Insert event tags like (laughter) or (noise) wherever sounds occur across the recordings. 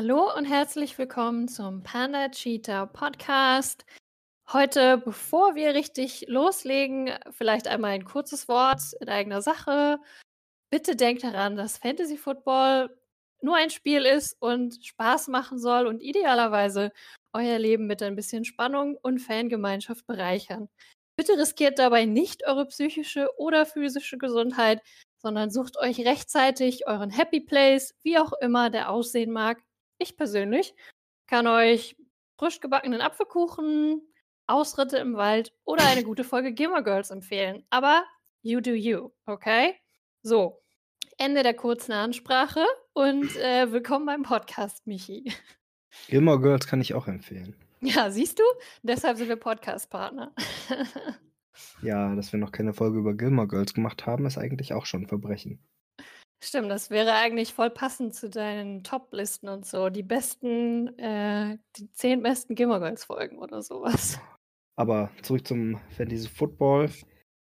Hallo und herzlich willkommen zum Panda Cheetah Podcast. Heute, bevor wir richtig loslegen, vielleicht einmal ein kurzes Wort in eigener Sache. Bitte denkt daran, dass Fantasy Football nur ein Spiel ist und Spaß machen soll und idealerweise euer Leben mit ein bisschen Spannung und Fangemeinschaft bereichern. Bitte riskiert dabei nicht eure psychische oder physische Gesundheit, sondern sucht euch rechtzeitig euren Happy Place, wie auch immer der aussehen mag, ich persönlich kann euch frisch gebackenen Apfelkuchen, Ausritte im Wald oder eine gute (laughs) Folge Gilmore Girls empfehlen. Aber you do you, okay? So, Ende der kurzen Ansprache und äh, (laughs) willkommen beim Podcast, Michi. Gilmore Girls kann ich auch empfehlen. Ja, siehst du? Deshalb sind wir Podcast-Partner. (laughs) ja, dass wir noch keine Folge über Gilmore Girls gemacht haben, ist eigentlich auch schon ein Verbrechen. Stimmt, das wäre eigentlich voll passend zu deinen Top-Listen und so. Die besten, äh, die zehn besten Gilmore Girls Folgen oder sowas. Aber zurück zum Fantasy Football.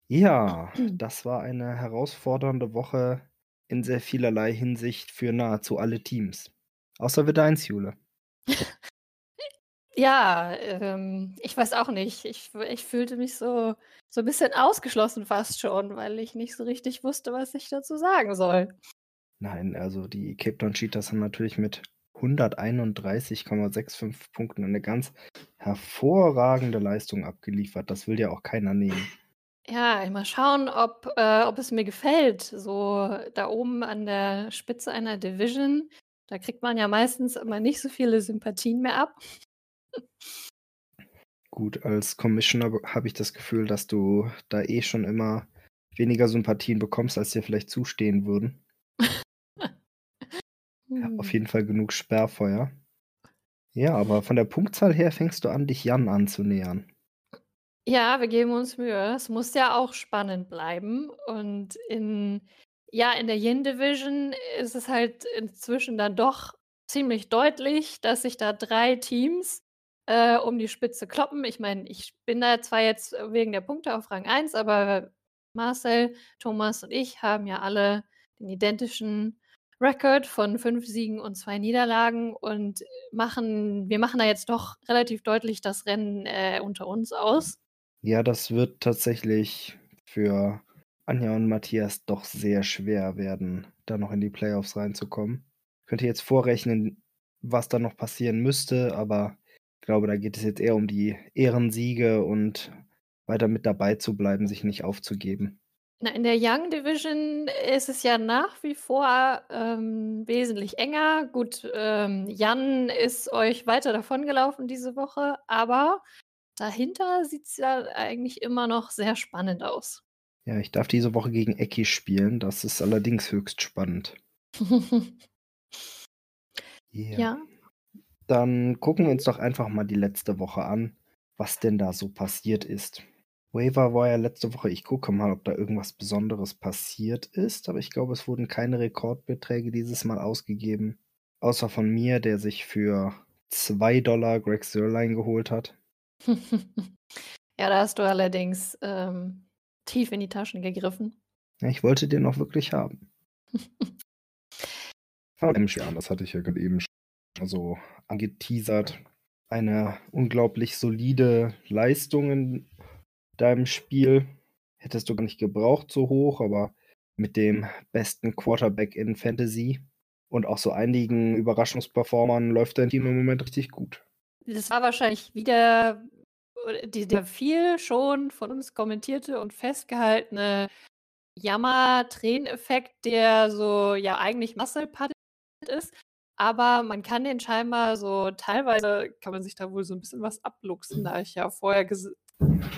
Ja, (clears throat) das war eine herausfordernde Woche in sehr vielerlei Hinsicht für nahezu alle Teams. Außer wieder eins, Jule. Ja, ähm, ich weiß auch nicht. Ich, ich fühlte mich so, so ein bisschen ausgeschlossen fast schon, weil ich nicht so richtig wusste, was ich dazu sagen soll. Nein, also die Cape Town Cheetahs haben natürlich mit 131,65 Punkten eine ganz hervorragende Leistung abgeliefert. Das will ja auch keiner nehmen. Ja, mal schauen, ob, äh, ob es mir gefällt. So da oben an der Spitze einer Division, da kriegt man ja meistens immer nicht so viele Sympathien mehr ab. Gut, als Commissioner habe ich das Gefühl, dass du da eh schon immer weniger Sympathien bekommst, als dir vielleicht zustehen würden. (laughs) ja, auf hm. jeden Fall genug Sperrfeuer. Ja, aber von der Punktzahl her fängst du an, dich Jan anzunähern. Ja, wir geben uns Mühe. Es muss ja auch spannend bleiben. Und in, ja, in der Yin Division ist es halt inzwischen dann doch ziemlich deutlich, dass sich da drei Teams äh, um die Spitze kloppen. Ich meine, ich bin da zwar jetzt wegen der Punkte auf Rang 1, aber Marcel, Thomas und ich haben ja alle den identischen Rekord von fünf Siegen und zwei Niederlagen und machen, wir machen da jetzt doch relativ deutlich das Rennen äh, unter uns aus. Ja, das wird tatsächlich für Anja und Matthias doch sehr schwer werden, da noch in die Playoffs reinzukommen. Ich könnte jetzt vorrechnen, was da noch passieren müsste, aber ich glaube, da geht es jetzt eher um die Ehrensiege und weiter mit dabei zu bleiben, sich nicht aufzugeben. Na, in der Young Division ist es ja nach wie vor ähm, wesentlich enger. Gut, ähm, Jan ist euch weiter davongelaufen diese Woche, aber dahinter sieht es ja eigentlich immer noch sehr spannend aus. Ja, ich darf diese Woche gegen Eki spielen. Das ist allerdings höchst spannend. yeah. (laughs) Ja. Dann gucken wir uns doch einfach mal die letzte Woche an, was denn da so passiert ist. Waiver war ja letzte Woche, ich gucke mal, ob da irgendwas Besonderes passiert ist, aber ich glaube, es wurden keine Rekordbeträge dieses Mal ausgegeben. Außer von mir, der sich für 2 Dollar Greg Sirline geholt hat. (laughs) ja, da hast du allerdings ähm, tief in die Taschen gegriffen. Ja, ich wollte den noch wirklich haben. (laughs) das hatte ich ja gerade eben schon so angeteasert. Eine unglaublich solide Leistung in deinem Spiel. Hättest du gar nicht gebraucht so hoch, aber mit dem besten Quarterback in Fantasy und auch so einigen Überraschungsperformern läuft dein Team im Moment richtig gut. Das war wahrscheinlich wieder der viel schon von uns kommentierte und festgehaltene Jammer-Träneneffekt, der so ja eigentlich Muscle ist, aber man kann den scheinbar so teilweise kann man sich da wohl so ein bisschen was abluchsen, da ich ja vorher ges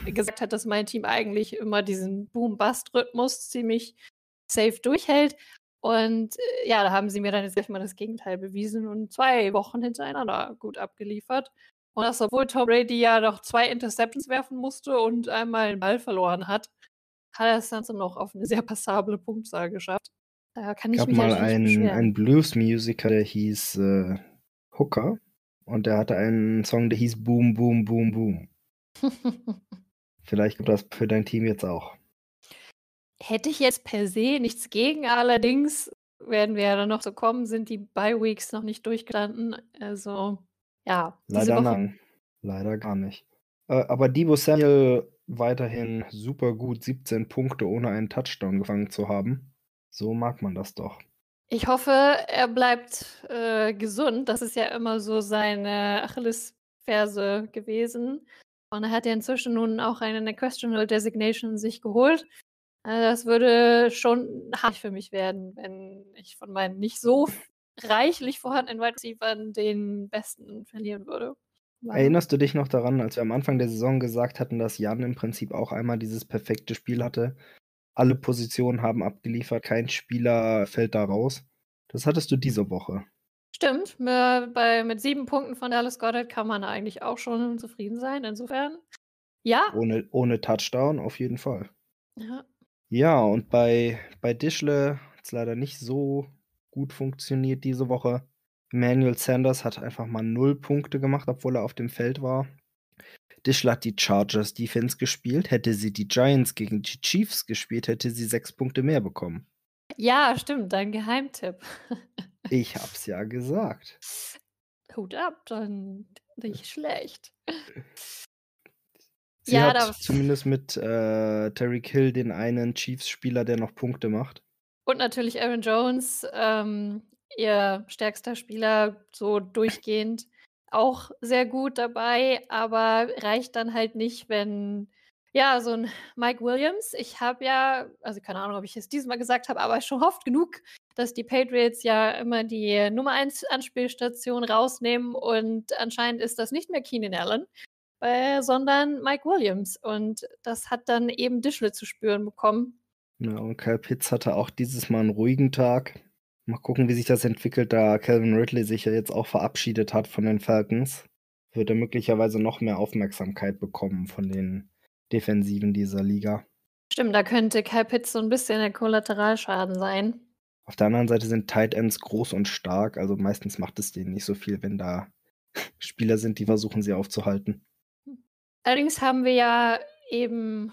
gesagt habe, dass mein Team eigentlich immer diesen Boom-Bust-Rhythmus ziemlich safe durchhält. Und äh, ja, da haben sie mir dann jetzt gleich mal das Gegenteil bewiesen und zwei Wochen hintereinander gut abgeliefert. Und das, obwohl Tom Brady ja noch zwei Interceptions werfen musste und einmal den Ball verloren hat, hat er es dann noch auf eine sehr passable Punktzahl geschafft. Da kann ich gab mich mal einen, einen Blues-Musiker, der hieß äh, Hooker. Und der hatte einen Song, der hieß Boom, Boom, Boom, Boom. (laughs) Vielleicht gibt das für dein Team jetzt auch. Hätte ich jetzt per se nichts gegen, allerdings werden wir ja dann noch so kommen, sind die Bye-Weeks noch nicht durchgestanden. Also, ja. Leider nein. Leider gar nicht. Äh, aber Debo Samuel weiterhin super gut, 17 Punkte ohne einen Touchdown gefangen zu haben. So mag man das doch. Ich hoffe, er bleibt äh, gesund. Das ist ja immer so seine Achillesferse gewesen. Und er hat ja inzwischen nun auch eine Questionable Designation sich geholt. Also das würde schon hart für mich werden, wenn ich von meinen nicht so reichlich vorhandenen Wide Receivers den besten verlieren würde. Erinnerst du dich noch daran, als wir am Anfang der Saison gesagt hatten, dass Jan im Prinzip auch einmal dieses perfekte Spiel hatte? Alle Positionen haben abgeliefert, kein Spieler fällt da raus. Das hattest du diese Woche. Stimmt, mit, bei, mit sieben Punkten von Dallas Goddard kann man eigentlich auch schon zufrieden sein. Insofern, ja. Ohne, ohne Touchdown auf jeden Fall. Ja. Ja, und bei, bei Dischle hat es leider nicht so gut funktioniert diese Woche. Emmanuel Sanders hat einfach mal null Punkte gemacht, obwohl er auf dem Feld war. Dischle hat die Chargers Defense gespielt. Hätte sie die Giants gegen die Chiefs gespielt, hätte sie sechs Punkte mehr bekommen. Ja, stimmt, dein Geheimtipp. (laughs) ich hab's ja gesagt. Hut ab, dann nicht schlecht. Sie ja, hat zumindest mit äh, Terry Kill den einen Chiefs-Spieler, der noch Punkte macht. Und natürlich Aaron Jones, ähm, ihr stärkster Spieler, so durchgehend auch sehr gut dabei, aber reicht dann halt nicht, wenn ja, so ein (laughs) Mike Williams. Ich habe ja, also keine Ahnung, ob ich es diesmal gesagt habe, aber schon oft genug, dass die Patriots ja immer die Nummer 1 Anspielstation rausnehmen und anscheinend ist das nicht mehr Keenan Allen, äh, sondern Mike Williams. Und das hat dann eben Dischle zu spüren bekommen. Ja, und Kyle Pitts hatte auch dieses Mal einen ruhigen Tag. Mal gucken, wie sich das entwickelt, da Calvin Ridley sich ja jetzt auch verabschiedet hat von den Falcons. Wird er möglicherweise noch mehr Aufmerksamkeit bekommen von den Defensiven dieser Liga. Stimmt, da könnte Kyle Pitts so ein bisschen der Kollateralschaden sein. Auf der anderen Seite sind Tight Ends groß und stark, also meistens macht es denen nicht so viel, wenn da (laughs) Spieler sind, die versuchen, sie aufzuhalten. Allerdings haben wir ja eben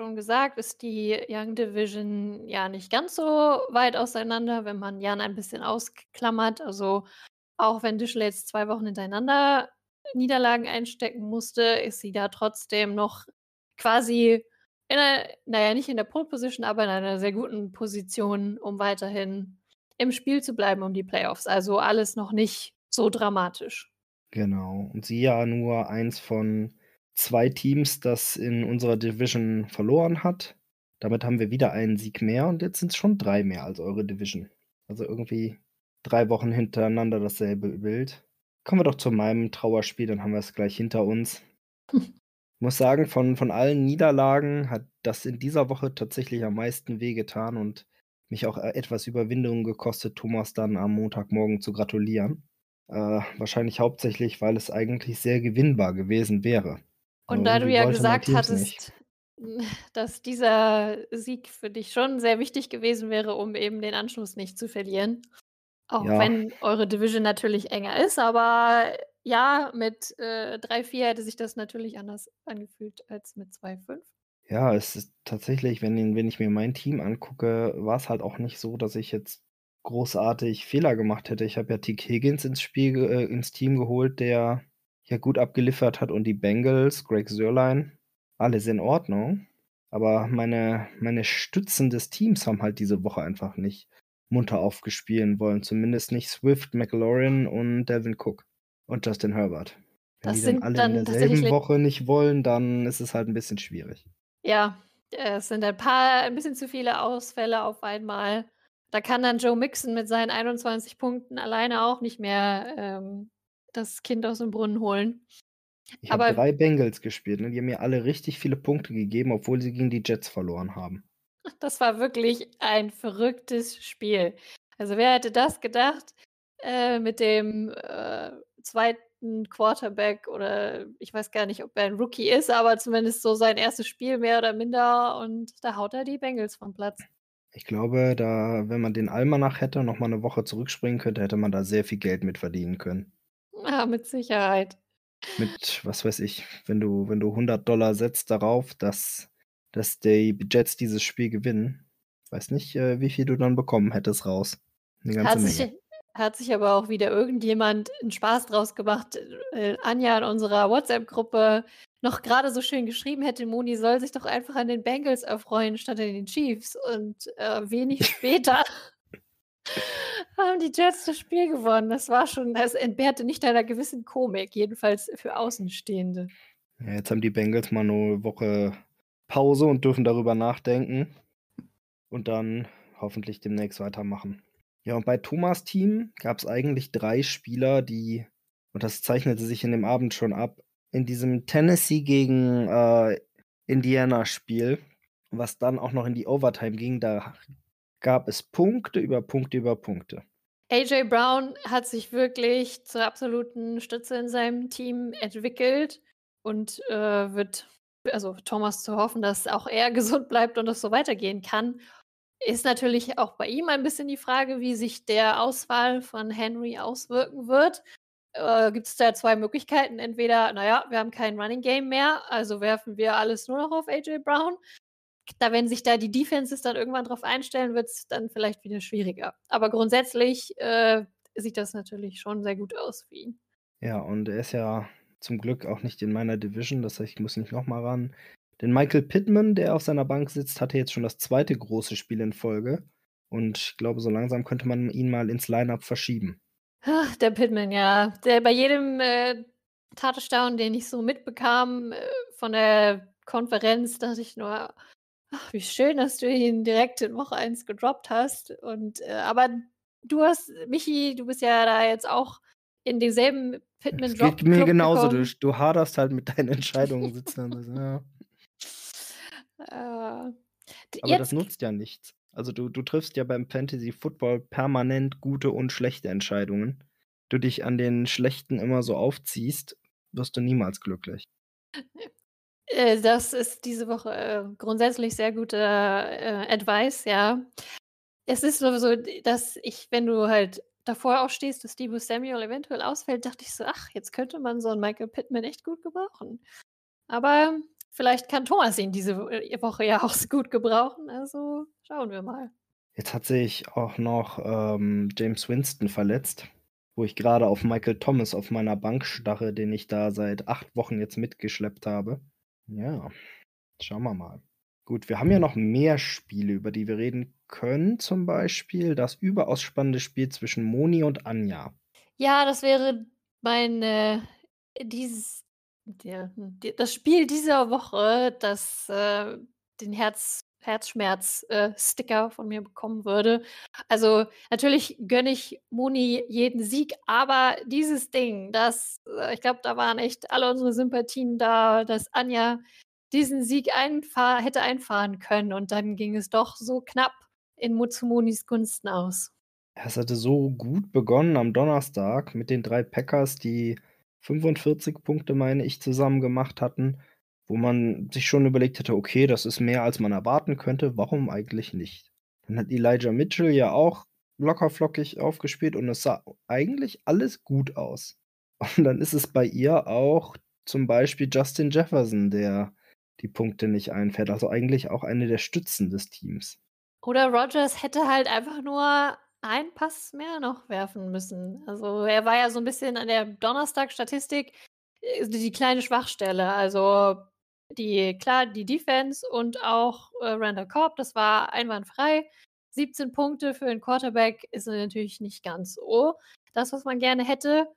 schon gesagt, ist die Young Division ja nicht ganz so weit auseinander, wenn man Jan ein bisschen ausklammert. Also auch wenn Dischle jetzt zwei Wochen hintereinander Niederlagen einstecken musste, ist sie da trotzdem noch quasi in einer, naja, nicht in der Pole Position, aber in einer sehr guten Position, um weiterhin im Spiel zu bleiben um die Playoffs. Also alles noch nicht so dramatisch. Genau. Und sie ja nur eins von zwei Teams, das in unserer Division verloren hat. Damit haben wir wieder einen Sieg mehr und jetzt sind es schon drei mehr als eure Division. Also irgendwie drei Wochen hintereinander dasselbe Bild. Kommen wir doch zu meinem Trauerspiel, dann haben wir es gleich hinter uns. Ich (laughs) muss sagen, von, von allen Niederlagen hat das in dieser Woche tatsächlich am meisten wehgetan und mich auch äh, etwas Überwindung gekostet, Thomas dann am Montagmorgen zu gratulieren. Äh, wahrscheinlich hauptsächlich, weil es eigentlich sehr gewinnbar gewesen wäre. Und da du ja gesagt hattest, nicht. dass dieser Sieg für dich schon sehr wichtig gewesen wäre, um eben den Anschluss nicht zu verlieren. Auch ja. wenn eure Division natürlich enger ist, aber ja, mit äh, 3-4 hätte sich das natürlich anders angefühlt als mit 2-5. Ja, es ist tatsächlich, wenn, wenn ich mir mein Team angucke, war es halt auch nicht so, dass ich jetzt großartig Fehler gemacht hätte. Ich habe ja Tick Higgins ins Spiel, äh, ins Team geholt, der ja gut abgeliefert hat und die Bengals, Greg Sörlein, alles in Ordnung. Aber meine, meine Stützen des Teams haben halt diese Woche einfach nicht munter aufgespielen wollen. Zumindest nicht Swift, McLaurin und Devin Cook und Justin Herbert. Wenn das die dann alle dann in derselben Woche nicht wollen, dann ist es halt ein bisschen schwierig. Ja, es sind ein paar, ein bisschen zu viele Ausfälle auf einmal. Da kann dann Joe Mixon mit seinen 21 Punkten alleine auch nicht mehr ähm, das Kind aus dem Brunnen holen. Ich habe drei Bengals gespielt, ne? die haben mir alle richtig viele Punkte gegeben, obwohl sie gegen die Jets verloren haben. Das war wirklich ein verrücktes Spiel. Also wer hätte das gedacht äh, mit dem äh, zweiten Quarterback oder ich weiß gar nicht, ob er ein Rookie ist, aber zumindest so sein erstes Spiel mehr oder minder und da haut er die Bengals vom Platz. Ich glaube, da, wenn man den Almanach hätte und nochmal eine Woche zurückspringen könnte, hätte man da sehr viel Geld mit verdienen können. Ja, mit Sicherheit. Mit, was weiß ich, wenn du, wenn du 100 Dollar setzt darauf, dass, dass die Jets dieses Spiel gewinnen, weiß nicht, äh, wie viel du dann bekommen hättest raus. Eine ganze Hat Menge. sich, hat sich aber auch wieder irgendjemand einen Spaß draus gemacht. Äh, Anja in unserer WhatsApp-Gruppe noch gerade so schön geschrieben hätte, Moni soll sich doch einfach an den Bengals erfreuen statt an den Chiefs. Und äh, wenig (laughs) später haben die Jets das Spiel gewonnen. Das war schon, das entbehrte nicht einer gewissen Komik, jedenfalls für Außenstehende. Ja, jetzt haben die Bengals mal eine Woche Pause und dürfen darüber nachdenken und dann hoffentlich demnächst weitermachen. Ja, und bei Thomas Team gab es eigentlich drei Spieler, die, und das zeichnete sich in dem Abend schon ab, in diesem Tennessee gegen äh, Indiana-Spiel, was dann auch noch in die Overtime ging, da gab es Punkte über Punkte über Punkte. AJ Brown hat sich wirklich zur absoluten Stütze in seinem Team entwickelt und äh, wird, also Thomas zu hoffen, dass auch er (laughs) gesund bleibt und es so weitergehen kann. Ist natürlich auch bei ihm ein bisschen die Frage, wie sich der Auswahl von Henry auswirken wird. Äh, Gibt es da zwei Möglichkeiten? Entweder, naja, wir haben kein Running Game mehr, also werfen wir alles nur noch auf AJ Brown. Da, wenn sich da die Defenses dann irgendwann drauf einstellen, wird es dann vielleicht wieder schwieriger. Aber grundsätzlich äh, sieht das natürlich schon sehr gut aus für ihn. Ja, und er ist ja zum Glück auch nicht in meiner Division, das heißt, ich muss nicht nochmal ran. Denn Michael Pittman, der auf seiner Bank sitzt, hatte jetzt schon das zweite große Spiel in Folge. Und ich glaube, so langsam könnte man ihn mal ins Lineup verschieben. Ach, der Pittman, ja. Der bei jedem äh, Touchdown, den ich so mitbekam äh, von der Konferenz, dachte ich nur, ach, wie schön, dass du ihn direkt in Woche 1 gedroppt hast. Und äh, aber du hast, Michi, du bist ja da jetzt auch in demselben Pittman Drop. Geht mir genauso, du, du haderst halt mit deinen (laughs) Entscheidungen, sitzt dann. Ja. Äh, Aber das nutzt ja nichts. Also du, du triffst ja beim Fantasy Football permanent gute und schlechte Entscheidungen. Du dich an den schlechten immer so aufziehst, wirst du niemals glücklich. (laughs) äh, das ist diese Woche äh, grundsätzlich sehr guter äh, Advice, ja. Es ist nur so, dass ich, wenn du halt davor auch stehst, dass Debo Samuel eventuell ausfällt, dachte ich so, ach, jetzt könnte man so einen Michael Pittman echt gut gebrauchen. Aber vielleicht kann Thomas ihn diese Woche ja (laughs) auch gut gebrauchen. Also schauen wir mal. Jetzt hat sich auch noch ähm, James Winston verletzt, wo ich gerade auf Michael Thomas auf meiner Bank starre, den ich da seit acht Wochen jetzt mitgeschleppt habe. Ja, schauen wir mal. Gut, wir haben ja noch mehr Spiele, über die wir reden können. Zum Beispiel das überaus spannende Spiel zwischen Moni und Anja. Ja, das wäre mein äh, dieses die- das Spiel dieser Woche, das äh, den Herz, Herzschmerz-Sticker von mir bekommen würde. Also natürlich gönne ich Moni jeden Sieg, aber dieses Ding, das, äh, ich glaube, da waren echt alle unsere Sympathien da, dass Anja diesen Sieg einfahr hätte einfahren können und dann ging es doch so knapp in Mutsumonis Gunsten aus. Es hatte so gut begonnen am Donnerstag mit den drei Packers, die 45 Punkte, meine ich, zusammen gemacht hatten, wo man sich schon überlegt hätte, okay, das ist mehr, als man erwarten könnte, warum eigentlich nicht? Dann hat Elijah Mitchell ja auch lockerflockig aufgespielt und es sah eigentlich alles gut aus. (laughs) Und dann ist es bei ihr auch zum Beispiel Justin Jefferson, der die Punkte nicht einfährt. Also eigentlich auch eine der Stützen des Teams. Oder Rogers hätte halt einfach nur einen Pass mehr noch werfen müssen. Also er war ja so ein bisschen an der Donnerstag-Statistik äh, die kleine Schwachstelle. Also die, klar, die Defense und auch äh, Randall Cobb, das war einwandfrei. 17 Punkte für einen Quarterback ist natürlich nicht ganz so das, was man gerne hätte.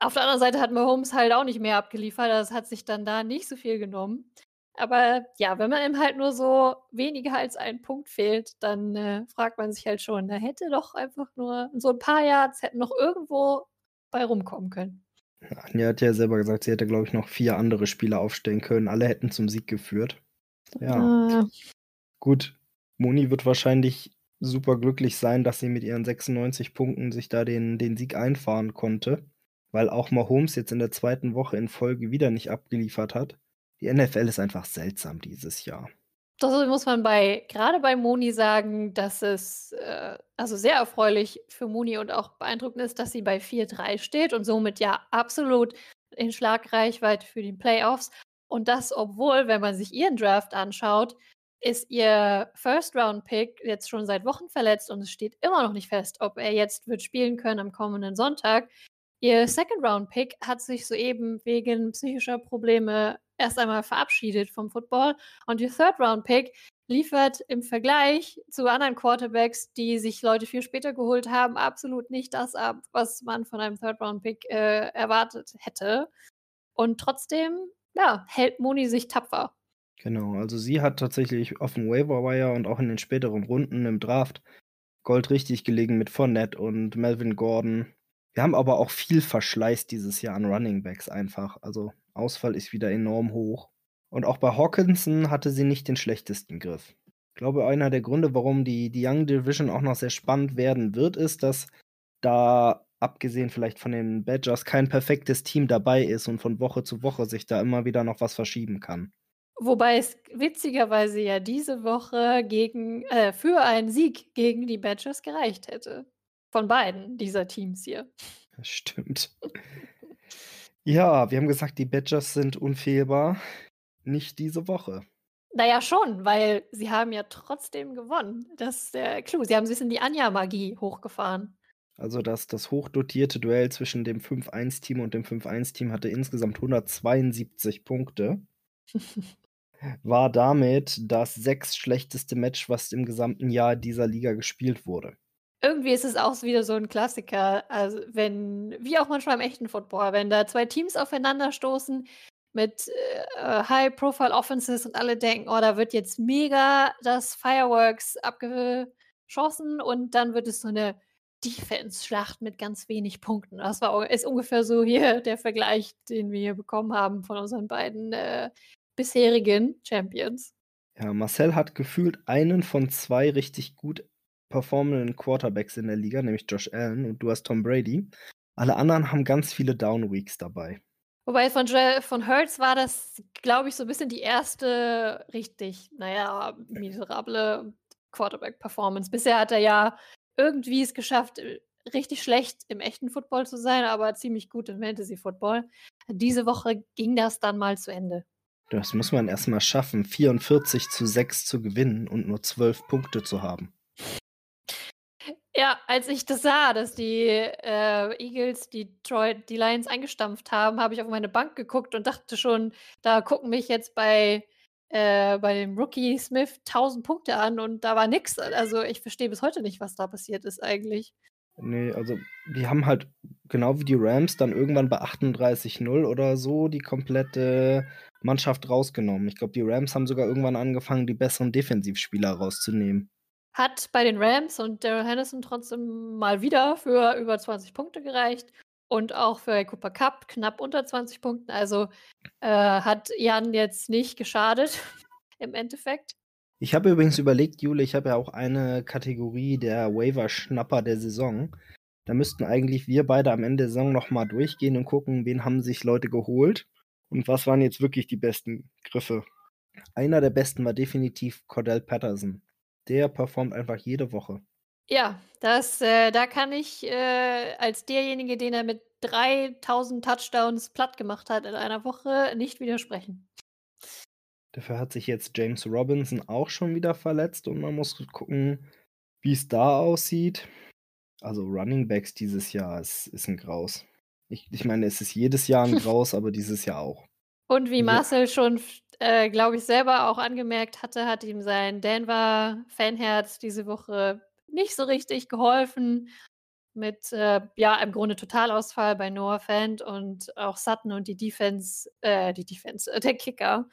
Auf der anderen Seite hat Mahomes halt auch nicht mehr abgeliefert. Das hat sich dann da nicht so viel genommen. Aber ja, wenn man ihm halt nur so weniger als ein Punkt fehlt, dann äh, fragt man sich halt schon, da hätte doch einfach nur so ein paar Yards hätten noch irgendwo bei rumkommen können. Anja hat ja selber gesagt, sie hätte, glaube ich, noch vier andere Spieler aufstellen können. Alle hätten zum Sieg geführt. Ja, Äh, gut. Moni wird wahrscheinlich super glücklich sein, dass sie mit ihren 96 Punkten sich da den, den Sieg einfahren konnte, weil auch Mahomes jetzt in der zweiten Woche in Folge wieder nicht abgeliefert hat. Die NFL ist einfach seltsam dieses Jahr. Das muss man bei, gerade bei Moni sagen, dass es äh, also sehr erfreulich für Moni und auch beeindruckend ist, dass sie bei 4-3 steht und somit ja absolut in Schlagreichweite für die Playoffs. Und das, obwohl, wenn man sich ihren Draft anschaut, ist ihr First-Round-Pick jetzt schon seit Wochen verletzt und es steht immer noch nicht fest, ob er jetzt wird spielen können am kommenden Sonntag. Ihr Second-Round-Pick hat sich soeben wegen psychischer Probleme erst einmal verabschiedet vom Football und ihr Third-Round-Pick liefert im Vergleich zu anderen Quarterbacks, die sich Leute viel später geholt haben, absolut nicht das ab, was man von einem Third-Round-Pick äh, erwartet hätte. Und trotzdem, ja, hält Moni sich tapfer. Genau, also sie hat tatsächlich auf dem Waiver Wire und auch in den späteren Runden im Draft Gold richtig gelegen mit Fournette und Melvin Gordon. Wir haben aber auch viel Verschleiß dieses Jahr an Running Backs einfach. Also Ausfall ist wieder enorm hoch. Und auch bei Hawkinson hatte sie nicht den schlechtesten Griff. Ich glaube, einer der Gründe, warum die, die Young Division auch noch sehr spannend werden wird, ist, dass da, abgesehen vielleicht von den Badgers, kein perfektes Team dabei ist und von Woche zu Woche sich da immer wieder noch was verschieben kann. Wobei es witzigerweise ja diese Woche gegen, äh, für einen Sieg gegen die Badgers gereicht hätte. Von beiden dieser Teams hier. Das stimmt. (laughs) ja, wir haben gesagt, die Badgers sind unfehlbar. Nicht diese Woche. Naja, schon, weil sie haben ja trotzdem gewonnen. Das ist der Clou. Sie haben sich in die Anja-Magie hochgefahren. Also das, das hochdotierte Duell zwischen dem 5-1-Team und dem 5-1-Team hatte insgesamt 172 Punkte. (laughs) War damit das sechs schlechteste Match, was im gesamten Jahr dieser Liga gespielt wurde. Irgendwie ist es auch wieder so ein Klassiker, also wenn, wie auch manchmal im echten Football, wenn da zwei Teams aufeinanderstoßen, mit äh, High-Profile-Offenses und alle denken, oh, da wird jetzt mega das Fireworks abgeschossen und dann wird es so eine Defense-Schlacht mit ganz wenig Punkten. Das war, ist ungefähr so hier (laughs) der Vergleich, den wir hier bekommen haben von unseren beiden äh, bisherigen Champions. Ja, Marcel hat gefühlt einen von zwei richtig gut performenden Quarterbacks in der Liga, nämlich Josh Allen und du hast Tom Brady. Alle anderen haben ganz viele Down Weeks dabei. Wobei von, von Hertz war das, glaube ich, so ein bisschen die erste richtig, naja, miserable Quarterback-Performance. Bisher hat er ja irgendwie es geschafft, äh, richtig schlecht im echten Football zu sein, aber ziemlich gut im Fantasy-Football. Diese Woche ging das dann mal zu Ende. Das muss man erstmal schaffen, 44 zu 6 zu gewinnen und nur 12 Punkte zu haben. Ja, als ich das sah, dass die äh, Eagles die, Detroit, die Lions eingestampft haben, habe ich auf meine Bank geguckt und dachte schon, da gucken mich jetzt bei, äh, bei dem Rookie Smith 1000 Punkte an und da war nichts. Also ich verstehe bis heute nicht, was da passiert ist eigentlich. Nee, also die haben halt genau wie die Rams dann irgendwann bei 38-0 oder so die komplette Mannschaft rausgenommen. Ich glaube, die Rams haben sogar irgendwann angefangen, die besseren Defensivspieler rauszunehmen. Hat bei den Rams und Daryl Henderson trotzdem mal wieder für über 20 Punkte gereicht. Und auch für Cooper Cup knapp unter 20 Punkten. Also äh, hat Jan jetzt nicht geschadet (laughs) im Endeffekt. Ich habe übrigens überlegt, Jule, ich habe ja auch eine Kategorie der Waiver-Schnapper der Saison. Da müssten eigentlich wir beide am Ende der Saison nochmal durchgehen und gucken, wen haben sich Leute geholt und was waren jetzt wirklich die besten Griffe. Einer der besten war definitiv Cordell Patterson. Der performt einfach jede Woche. Ja, das, äh, da kann ich äh, als derjenige, den er mit 3000 Touchdowns platt gemacht hat in einer Woche, nicht widersprechen. Dafür hat sich jetzt James Robinson auch schon wieder verletzt und man muss gucken, wie es da aussieht. Also Running Backs dieses Jahr ist, ist ein Graus. Ich, ich meine, es ist jedes Jahr ein (laughs) Graus, aber dieses Jahr auch. Und wie Marcel ja. schon, äh, glaube ich, selber auch angemerkt hatte, hat ihm sein Denver-Fanherz diese Woche nicht so richtig geholfen. Mit, äh, ja, im Grunde Totalausfall bei Noah Fant und auch Sutton und die Defense, äh, die Defense, äh, der Kicker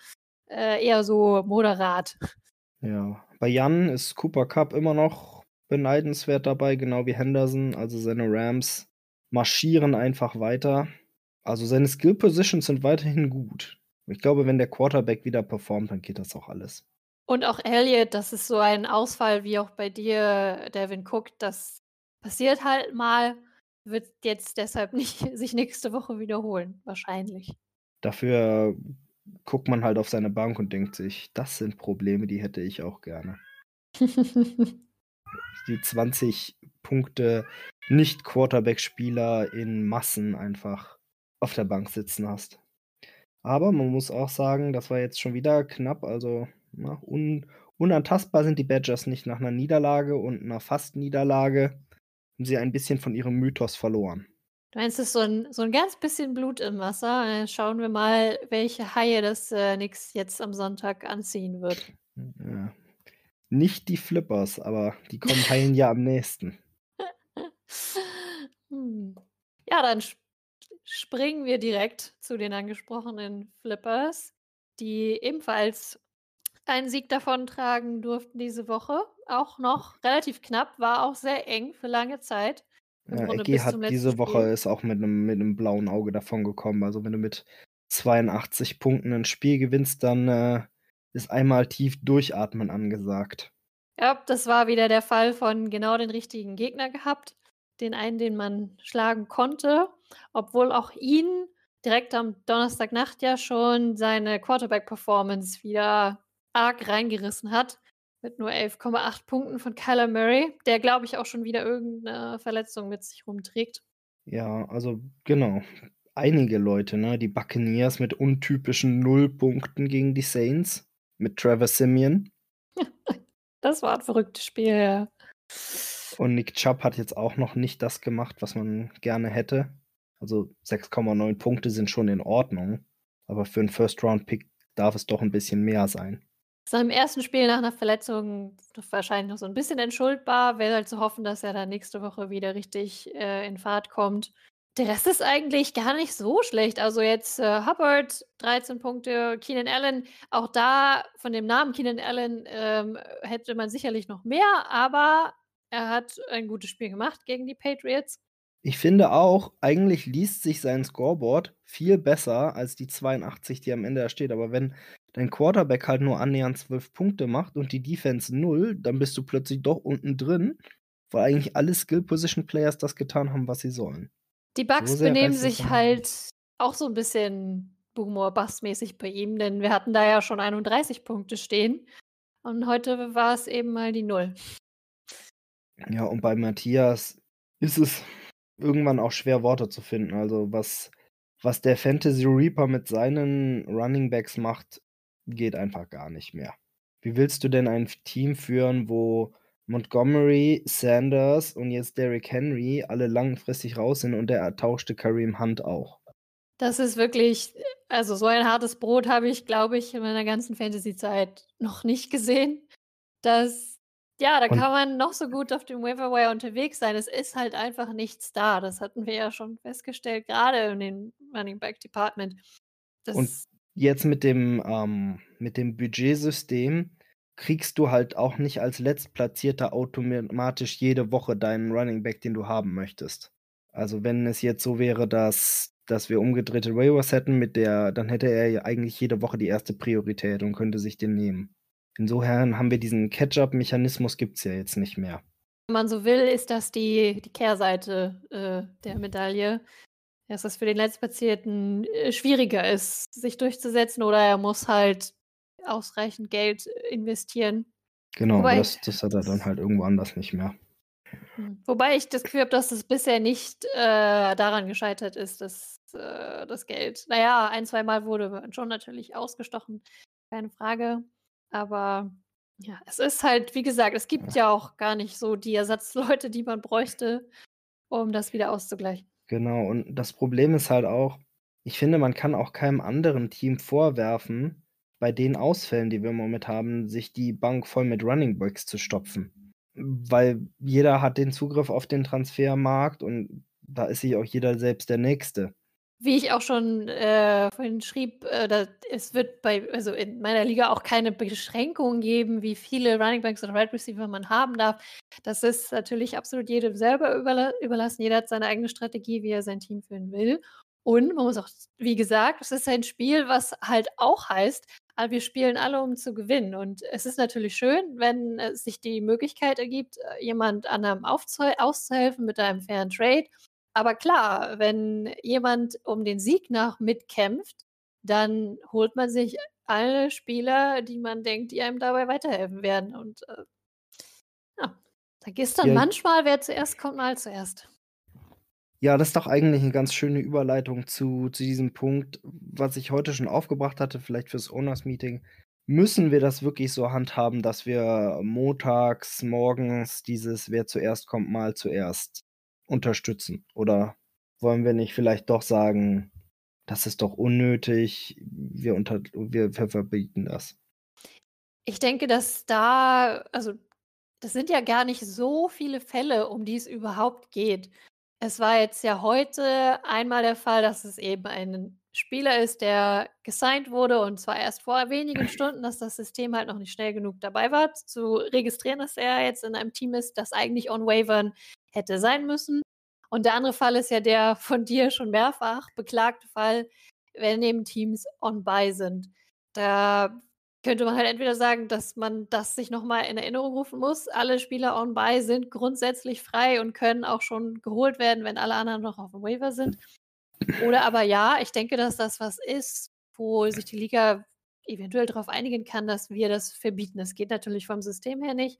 äh, eher so moderat. Ja, bei Jan ist Cooper Cup immer noch beneidenswert dabei, genau wie Henderson. Also seine Rams marschieren einfach weiter. Also seine Skill Positions sind weiterhin gut. Ich glaube, wenn der Quarterback wieder performt, dann geht das auch alles. Und auch Elliott, das ist so ein Ausfall wie auch bei dir, Devin Cook. Das passiert halt mal, wird jetzt deshalb (laughs) nicht sich nächste Woche wiederholen, wahrscheinlich. Dafür guckt man halt auf seine Bank und denkt sich, das sind Probleme, die hätte ich auch gerne. (laughs) die 20 Punkte Nicht-Quarterback-Spieler in Massen einfach auf der Bank sitzen hast. Aber man muss auch sagen, das war jetzt schon wieder knapp, also na, un unantastbar sind die Badgers nicht nach einer Niederlage und einer Fast-Niederlage haben sie ein bisschen von ihrem Mythos verloren. Du meinst, es ist so ein, so ein ganz bisschen Blut im Wasser. Dann schauen wir mal, welche Haie das äh, Nix jetzt am Sonntag anziehen wird. Ja. Nicht die Flippers, aber die kommen Haien ja am nächsten. (laughs) hm. Ja, dann springen wir direkt zu den angesprochenen Flippers, die ebenfalls einen Sieg davontragen durften diese Woche. Auch noch relativ knapp, war auch sehr eng für lange Zeit. Ja, Eggy hat diese Woche ist auch mit einem, mit einem blauen Auge davon gekommen. Also wenn du mit 82 Punkten ein Spiel gewinnst, dann äh, ist einmal tief durchatmen angesagt. Ja, das war wieder der Fall von genau den richtigen Gegner gehabt. Den einen, den man schlagen konnte, obwohl auch ihn direkt am Donnerstagnacht ja schon seine Quarterback-Performance wieder arg reingerissen hat. Mit nur 11,8 Punkten von Kyler Murray, der, glaube ich, auch schon wieder irgendeine Verletzung mit sich rumträgt. Ja, also genau. Einige Leute, ne? Die Buccaneers mit untypischen Nullpunkten gegen die Saints. Mit Trevor Simeon. (laughs) das war ein verrücktes Spiel, ja. Und Nick Chubb hat jetzt auch noch nicht das gemacht, was man gerne hätte. Also 6,9 Punkte sind schon in Ordnung. Aber für einen First-Round-Pick darf es doch ein bisschen mehr sein. Seinem ersten Spiel nach einer Verletzung wahrscheinlich noch so ein bisschen entschuldbar. Wäre halt zu hoffen, dass er dann nächste Woche wieder richtig äh, in Fahrt kommt. Der Rest ist eigentlich gar nicht so schlecht. Also jetzt äh, Hubbard, 13 Punkte, Keenan Allen, auch da von dem Namen Keenan Allen ähm, hätte man sicherlich noch mehr, aber er hat ein gutes Spiel gemacht gegen die Patriots. Ich finde auch, eigentlich liest sich sein Scoreboard viel besser als die 82, die am Ende da steht. Aber wenn dein Quarterback halt nur annähernd 12 Punkte macht und die Defense 0, dann bist du plötzlich doch unten drin, weil eigentlich alle Skill-Position-Players das getan haben, was sie sollen. Die Bugs so benehmen sich halt auch so ein bisschen Boomer Bass-mäßig bei ihm, denn wir hatten da ja schon 31 Punkte stehen. Und heute war es eben mal die Null. Ja, und bei Matthias ist es irgendwann auch schwer, Worte zu finden. Also, was, was der Fantasy Reaper mit seinen Running Backs macht, geht einfach gar nicht mehr. Wie willst du denn ein Team führen, wo Montgomery, Sanders und jetzt Derrick Henry alle langfristig raus sind und der ertauschte Kareem Hunt auch? Das ist wirklich, also so ein hartes Brot habe ich, glaube ich, in meiner ganzen Fantasy-Zeit noch nicht gesehen. Das, ja, da und kann man noch so gut auf dem Waiver unterwegs sein. Es ist halt einfach nichts da. Das hatten wir ja schon festgestellt, gerade in dem Running Back Department. Das und jetzt mit dem, ähm, mit dem Budgetsystem kriegst du halt auch nicht als Letztplatzierter automatisch jede Woche deinen Running Back, den du haben möchtest. Also wenn es jetzt so wäre, dass, dass wir umgedrehte Waivers hätten mit der, dann hätte er ja eigentlich jede Woche die erste Priorität und könnte sich den nehmen. Insofern haben wir diesen Catch-up-Mechanismus gibt's ja jetzt nicht mehr. Wenn man so will, ist das die, die Kehrseite äh, der Medaille dass es für den Letztplatzierten äh, schwieriger ist, sich durchzusetzen oder er muss halt ausreichend Geld investieren. Genau, Wobei, das, das hat er dann halt irgendwo anders nicht mehr. Hm, wobei ich das Gefühl habe, dass es bisher nicht äh, daran gescheitert ist, dass äh, das Geld, naja, ein, zwei Mal wurde schon natürlich ausgestochen, keine Frage. Aber ja, es ist halt, wie gesagt, es gibt ja, auch gar nicht so die Ersatzleute, die man bräuchte, um das wieder auszugleichen. Genau, und das Problem ist halt auch, ich finde, man kann auch keinem anderen Team vorwerfen, bei den Ausfällen, die wir im Moment haben, sich die Bank voll mit Running Backs zu stopfen. Weil jeder hat den Zugriff auf den Transfermarkt und da ist sich auch jeder selbst der Nächste. Wie ich auch schon äh, vorhin schrieb, äh, da, es wird bei, also in meiner Liga auch keine Beschränkungen geben, wie viele Running Backs oder Wide Receiver man haben darf. Das ist natürlich absolut jedem selber überla überlassen. Jeder hat seine eigene Strategie, wie er sein Team führen will. Und man muss auch, wie gesagt, es ist ein Spiel, was halt auch heißt, ah, wir spielen alle, um zu gewinnen. Und es ist natürlich schön, wenn es sich die Möglichkeit ergibt, äh, jemand anderem auszuhelfen mit einem fairen Trade aber klar, wenn jemand um den Sieg nach mitkämpft, dann holt man sich alle Spieler, die man denkt, die einem dabei weiterhelfen werden. Und äh, ja, da gehst dann ja. manchmal, wer zuerst kommt, mal zuerst. Ja, das ist doch eigentlich eine ganz schöne Überleitung zu, zu diesem Punkt, was ich heute schon aufgebracht hatte, vielleicht fürs Owners Meeting müssen wir das wirklich so handhaben, dass wir montags, morgens dieses Wer zuerst kommt, mal zuerst unterstützen? Oder wollen wir nicht vielleicht doch sagen, das ist doch unnötig, wir, unter, wir, wir verbieten das? Ich denke, dass da, also das sind ja gar nicht so viele Fälle, um die es überhaupt geht. Es war jetzt ja heute einmal der Fall, dass es eben ein Spieler ist, der gesigned wurde und zwar erst vor wenigen Stunden, dass das System halt noch nicht schnell genug dabei war, zu registrieren, dass er jetzt in einem Team ist, das eigentlich on Wavern hätte sein müssen. Und der andere Fall ist ja der von dir schon mehrfach beklagte Fall, wenn eben Teams on buy sind. Da könnte man halt entweder sagen, dass man das sich nochmal in Erinnerung rufen muss. Alle Spieler on buy sind grundsätzlich frei und können auch schon geholt werden, wenn alle anderen noch auf dem Waiver sind. Oder aber ja, ich denke, dass das was ist, wo sich die Liga eventuell darauf einigen kann, dass wir das verbieten. Das geht natürlich vom System her nicht.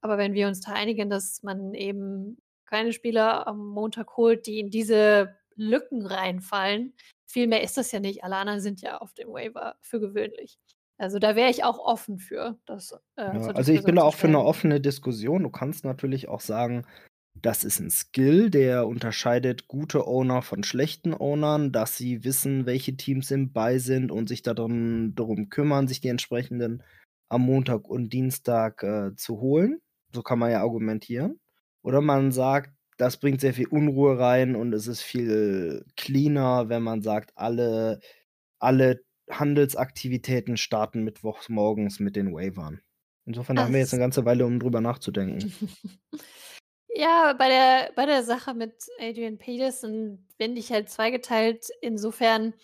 Aber wenn wir uns da einigen, dass man eben keine Spieler am Montag holt, die in diese Lücken reinfallen, viel mehr ist das ja nicht. Alle anderen sind ja auf dem Waiver für gewöhnlich. Also da wäre ich auch offen für. Das, äh, ja, also ich bin da auch für eine offene Diskussion. Du kannst natürlich auch sagen, das ist ein Skill, der unterscheidet gute Owner von schlechten Ownern, dass sie wissen, welche Teams im Bei sind und sich darum, darum kümmern, sich die entsprechenden am Montag und Dienstag äh, zu holen. So kann man ja argumentieren. Oder man sagt, das bringt sehr viel Unruhe rein und es ist viel cleaner, wenn man sagt, alle, alle Handelsaktivitäten starten mittwochs morgens mit den Wavern. Insofern haben wir jetzt eine ganze Weile, um drüber nachzudenken. (laughs) Ja, bei der, bei der Sache mit Adrian Peterson bin ich halt zweigeteilt, insofern,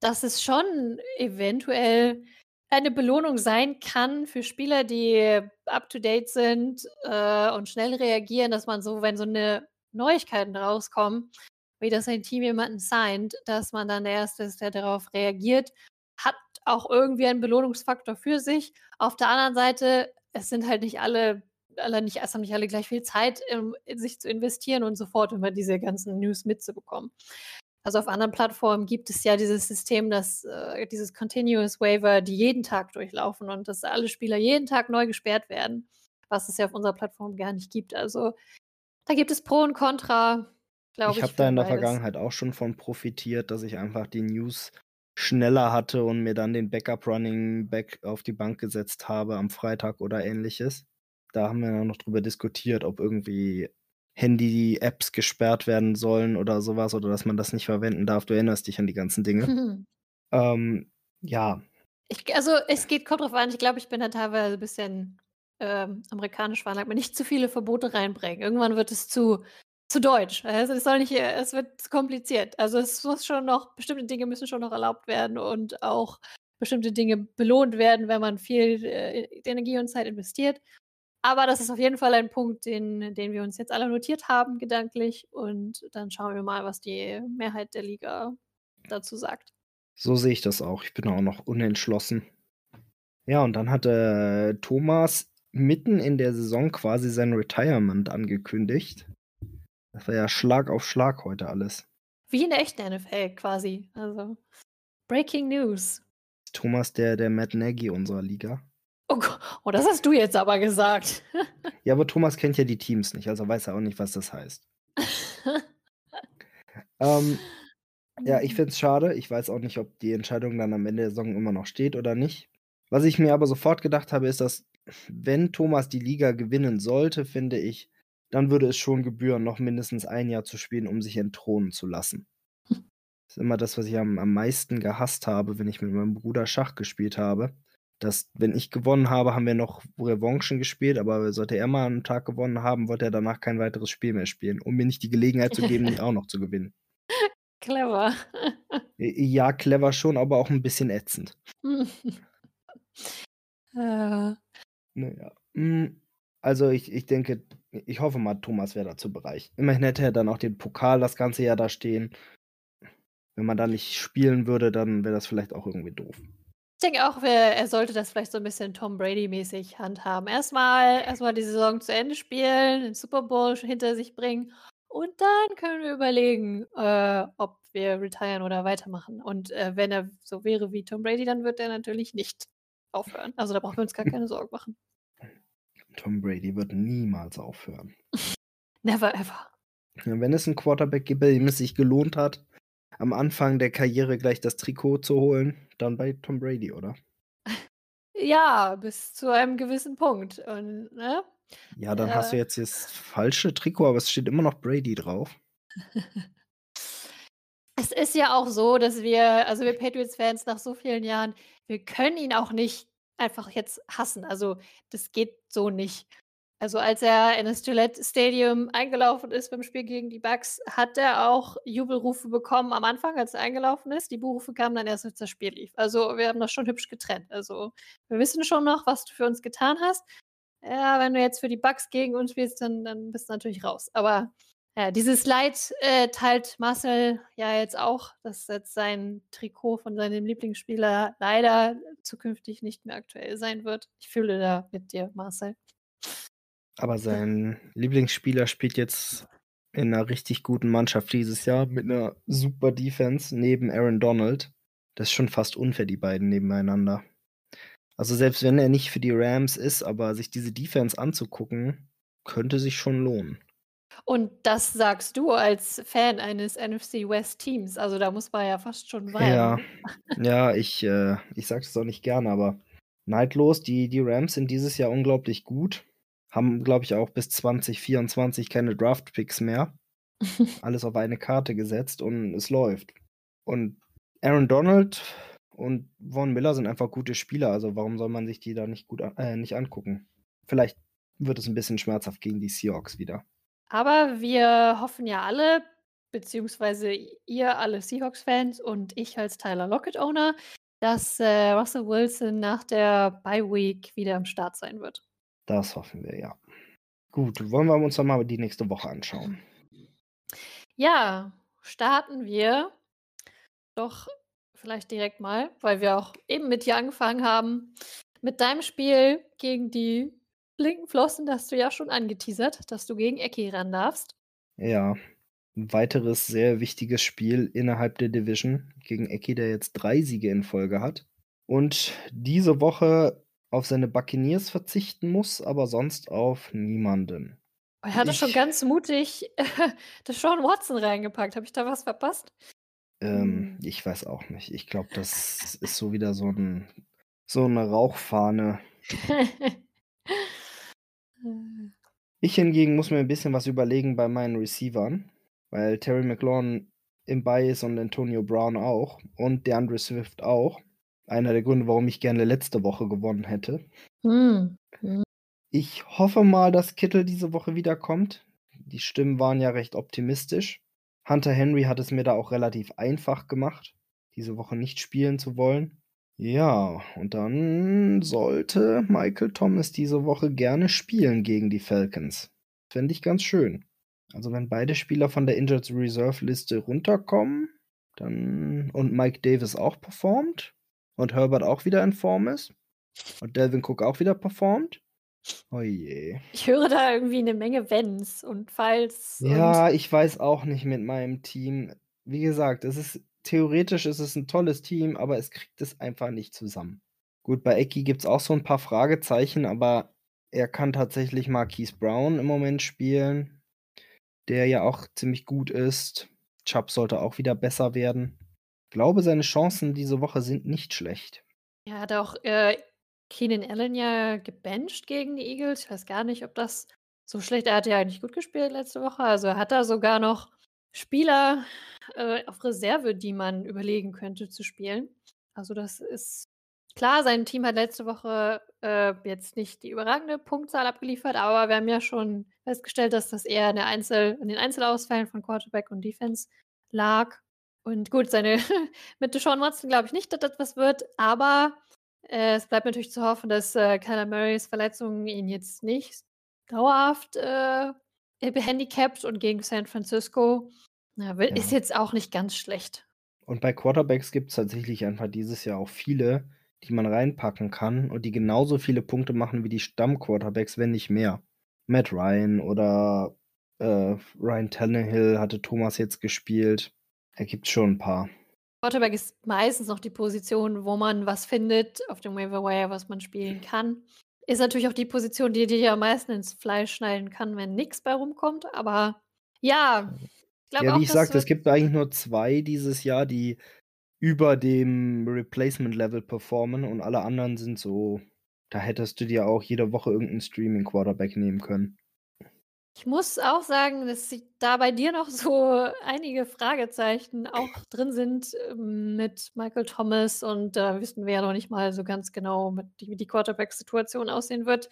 dass es schon eventuell eine Belohnung sein kann für Spieler, die up to date sind äh, und schnell reagieren, dass man so, wenn so eine Neuigkeiten rauskommen, wie das ein Team jemanden signed, dass man dann der Erste ist, der darauf reagiert, hat auch irgendwie einen Belohnungsfaktor für sich. Auf der anderen Seite, es sind halt nicht alle alle nicht, erst haben nicht alle gleich viel Zeit, um, in sich zu investieren und sofort immer diese ganzen News mitzubekommen. Also auf anderen Plattformen gibt es ja dieses System, dass äh, dieses Continuous Waiver, die jeden Tag durchlaufen und dass alle Spieler jeden Tag neu gesperrt werden, was es ja auf unserer Plattform gar nicht gibt. Also da gibt es Pro und Contra, glaube ich. Ich habe da in der beides. Vergangenheit auch schon von profitiert, dass ich einfach die News schneller hatte und mir dann den Backup Running Back auf die Bank gesetzt habe am Freitag oder ähnliches. Da haben wir noch drüber diskutiert, ob irgendwie Handy-Apps gesperrt werden sollen oder sowas oder dass man das nicht verwenden darf. Du erinnerst dich an die ganzen Dinge. Mhm. (laughs) Ähm, ja. Ich, also es geht, kommt drauf an, ich glaube, ich bin da teilweise ein bisschen ähm, amerikanisch veranlagt, mir nicht zu viele Verbote reinbringen. Irgendwann wird es zu, zu deutsch. Also es soll nicht, es wird kompliziert. Also es muss schon noch, bestimmte Dinge müssen schon noch erlaubt werden und auch bestimmte Dinge belohnt werden, wenn man viel äh, Energie und Zeit investiert. Aber das ist auf jeden Fall ein Punkt, den, den wir uns jetzt alle notiert haben, gedanklich. Und dann schauen wir mal, was die Mehrheit der Liga dazu sagt. So sehe ich das auch. Ich bin auch noch unentschlossen. Ja, und dann hatte Thomas mitten in der Saison quasi sein Retirement angekündigt. Das war ja Schlag auf Schlag heute alles. Wie in der echten NFL quasi. Also Breaking News. Thomas der, der Matt Nagy unserer Liga. Oh, oh, das hast du jetzt aber gesagt. ja, aber Thomas kennt ja die Teams nicht, also weiß er auch nicht, was das heißt. ähm, ja, ich finde es schade. Ich weiß auch nicht, ob die Entscheidung dann am Ende der Saison immer noch steht oder nicht. Was ich mir aber sofort gedacht habe, ist, dass wenn Thomas die Liga gewinnen sollte, finde ich, dann würde es schon gebühren, noch mindestens ein Jahr zu spielen, um sich entthronen zu lassen. (laughs) Das ist immer das, was ich am, am meisten gehasst habe, wenn ich mit meinem Bruder Schach gespielt habe dass, wenn ich gewonnen habe, haben wir noch Revanchen gespielt, aber sollte er mal einen Tag gewonnen haben, wollte er danach kein weiteres Spiel mehr spielen, um mir nicht die Gelegenheit zu geben, (laughs) auch noch zu gewinnen. Clever. ja, clever schon, aber auch ein bisschen ätzend. (laughs) äh. Naja. Hm, also ich, ich denke, ich hoffe mal, Thomas wäre dazu bereit. Immerhin hätte er dann auch den Pokal das ganze Jahr da stehen. Wenn man da nicht spielen würde, dann wäre das vielleicht auch irgendwie doof. Ich denke auch, er sollte das vielleicht so ein bisschen Tom Brady-mäßig handhaben. Erstmal, erstmal die Saison zu Ende spielen, den Super Bowl hinter sich bringen und dann können wir überlegen, äh, ob wir retiren oder weitermachen. Und äh, wenn er so wäre wie Tom Brady, dann wird er natürlich nicht aufhören. Also da brauchen wir uns gar keine Sorgen machen. (laughs) Tom Brady wird niemals aufhören. (laughs) Never ever. Wenn es einen Quarterback gibt, dem es sich gelohnt hat, am Anfang der Karriere gleich das Trikot zu holen, dann bei Tom Brady, oder? (laughs) Ja, bis zu einem gewissen Punkt. Und, ne? Ja, dann äh, hast du jetzt das falsche Trikot, aber es steht immer noch Brady drauf. (laughs) es ist ja auch so, dass wir, also wir Patriots-Fans nach so vielen Jahren, wir können ihn auch nicht einfach jetzt hassen. Also das geht so nicht. Also als er in das Gillette Stadium eingelaufen ist beim Spiel gegen die Bucks, hat er auch Jubelrufe bekommen am Anfang, als er eingelaufen ist. Die Buchrufe kamen dann erst, als das Spiel lief. Also wir haben das schon hübsch getrennt. Also wir wissen schon noch, was du für uns getan hast. Ja, wenn du jetzt für die Bucks gegen uns spielst, dann, dann bist du natürlich raus. Aber ja, dieses Leid äh, teilt Marcel ja jetzt auch, dass jetzt sein Trikot von seinem Lieblingsspieler leider zukünftig nicht mehr aktuell sein wird. Ich fühle da mit dir, Marcel. Aber sein Lieblingsspieler spielt jetzt in einer richtig guten Mannschaft dieses Jahr mit einer super Defense neben Aaron Donald. Das ist schon fast unfair, die beiden nebeneinander. Also selbst wenn er nicht für die Rams ist, aber sich diese Defense anzugucken, könnte sich schon lohnen. Und das sagst du als Fan eines NFC West Teams. Also da muss man ja fast schon weinen. Ja, (laughs) ja ich, äh, ich sage es auch nicht gerne, aber neidlos, die, die Rams sind dieses Jahr unglaublich gut. Haben, glaube ich, auch bis 2024 keine Draft-Picks mehr. (laughs) Alles auf eine Karte gesetzt und es läuft. Und Aaron Donald und Von Miller sind einfach gute Spieler. Also warum soll man sich die da nicht gut äh, nicht angucken? Vielleicht wird es ein bisschen schmerzhaft gegen die Seahawks wieder. Aber wir hoffen ja alle, beziehungsweise ihr alle Seahawks-Fans und ich als Tyler Lockett-Owner, dass äh, Russell Wilson nach der Bye Week wieder am Start sein wird. Das hoffen wir, ja. Gut, wollen wir uns doch mal die nächste Woche anschauen. Ja, starten wir doch vielleicht direkt mal, weil wir auch eben mit dir angefangen haben, mit deinem Spiel gegen die linken Flossen, das hast du ja schon angeteasert, dass du gegen Ecki ran darfst. Ja, ein weiteres sehr wichtiges Spiel innerhalb der Division gegen Ecki, der jetzt drei Siege in Folge hat. Und diese Woche auf seine Buccaneers verzichten muss, aber sonst auf niemanden. Er hatte ich, schon ganz mutig (laughs) das Sean Watson reingepackt. Habe ich da was verpasst? Ähm, hm. ich weiß auch nicht. Ich glaube, das ist so wieder so, ein, so eine Rauchfahne. (laughs) ich hingegen muss mir ein bisschen was überlegen bei meinen Receivern, weil Terry McLaurin im Bay ist und Antonio Brown auch und DeAndre Swift auch. Einer der Gründe, warum ich gerne letzte Woche gewonnen hätte. Hm. Hm. Ich hoffe mal, dass Kittel diese Woche wiederkommt. Die Stimmen waren ja recht optimistisch. Hunter Henry hat es mir da auch relativ einfach gemacht, diese Woche nicht spielen zu wollen. Ja, und dann sollte Michael Thomas diese Woche gerne spielen gegen die Falcons. Fände ich ganz schön. Also wenn beide Spieler von der Injured Reserve Liste runterkommen, dann und Mike Davis auch performt, und Herbert auch wieder in Form ist und Delvin Cook auch wieder performt. Oh je. Ich höre da irgendwie eine Menge Wenns und Falls. Ja, und ich weiß auch nicht mit meinem Team. Wie gesagt, es ist theoretisch ist es ein tolles Team, aber es kriegt es einfach nicht zusammen. Gut, bei Eki gibt es auch so ein paar Fragezeichen, aber er kann tatsächlich Marquise Brown im Moment spielen, der ja auch ziemlich gut ist. Chubb sollte auch wieder besser werden glaube, seine Chancen diese Woche sind nicht schlecht. Er hat auch äh, Keenan Allen ja gebencht gegen die Eagles. Ich weiß gar nicht, ob das so schlecht Er hat ja eigentlich gut gespielt letzte Woche. Also er hat da sogar noch Spieler äh, auf Reserve, die man überlegen könnte zu spielen. Also das ist klar, sein Team hat letzte Woche äh, jetzt nicht die überragende Punktzahl abgeliefert, aber wir haben ja schon festgestellt, dass das eher in, Einzel in den Einzelausfällen von Quarterback und Defense lag. Und gut, seine (laughs) mit Deshaun Watson glaube ich nicht, dass das was wird, aber äh, es bleibt natürlich zu hoffen, dass äh, Kyler Murrays Verletzung ihn jetzt nicht dauerhaft äh, behandicapt und gegen San Francisco na, will, ja. ist jetzt auch nicht ganz schlecht. Und bei Quarterbacks gibt es tatsächlich einfach dieses Jahr auch viele, die man reinpacken kann und die genauso viele Punkte machen wie die Stammquarterbacks, wenn nicht mehr. Matt Ryan oder äh, Ryan Tannehill hatte Thomas jetzt gespielt. Da gibt es schon ein paar. Quarterback ist meistens noch die Position, wo man was findet auf dem Waiver Wire, was man spielen kann. Ist natürlich auch die Position, die dir am meisten ins Fleisch schneiden kann, wenn nichts bei rumkommt. Aber ja, ich glaube Ja, wie auch, ich sagte, es gibt eigentlich nur zwei dieses Jahr, die über dem Replacement-Level performen und alle anderen sind so, da hättest du dir auch jede Woche irgendeinen Streaming-Quarterback nehmen können. Ich muss auch sagen, dass da bei dir noch so (laughs) einige Fragezeichen auch drin sind ähm, mit Michael Thomas und da wissen wir ja noch nicht mal so ganz genau, wie die Quarterback-Situation aussehen wird.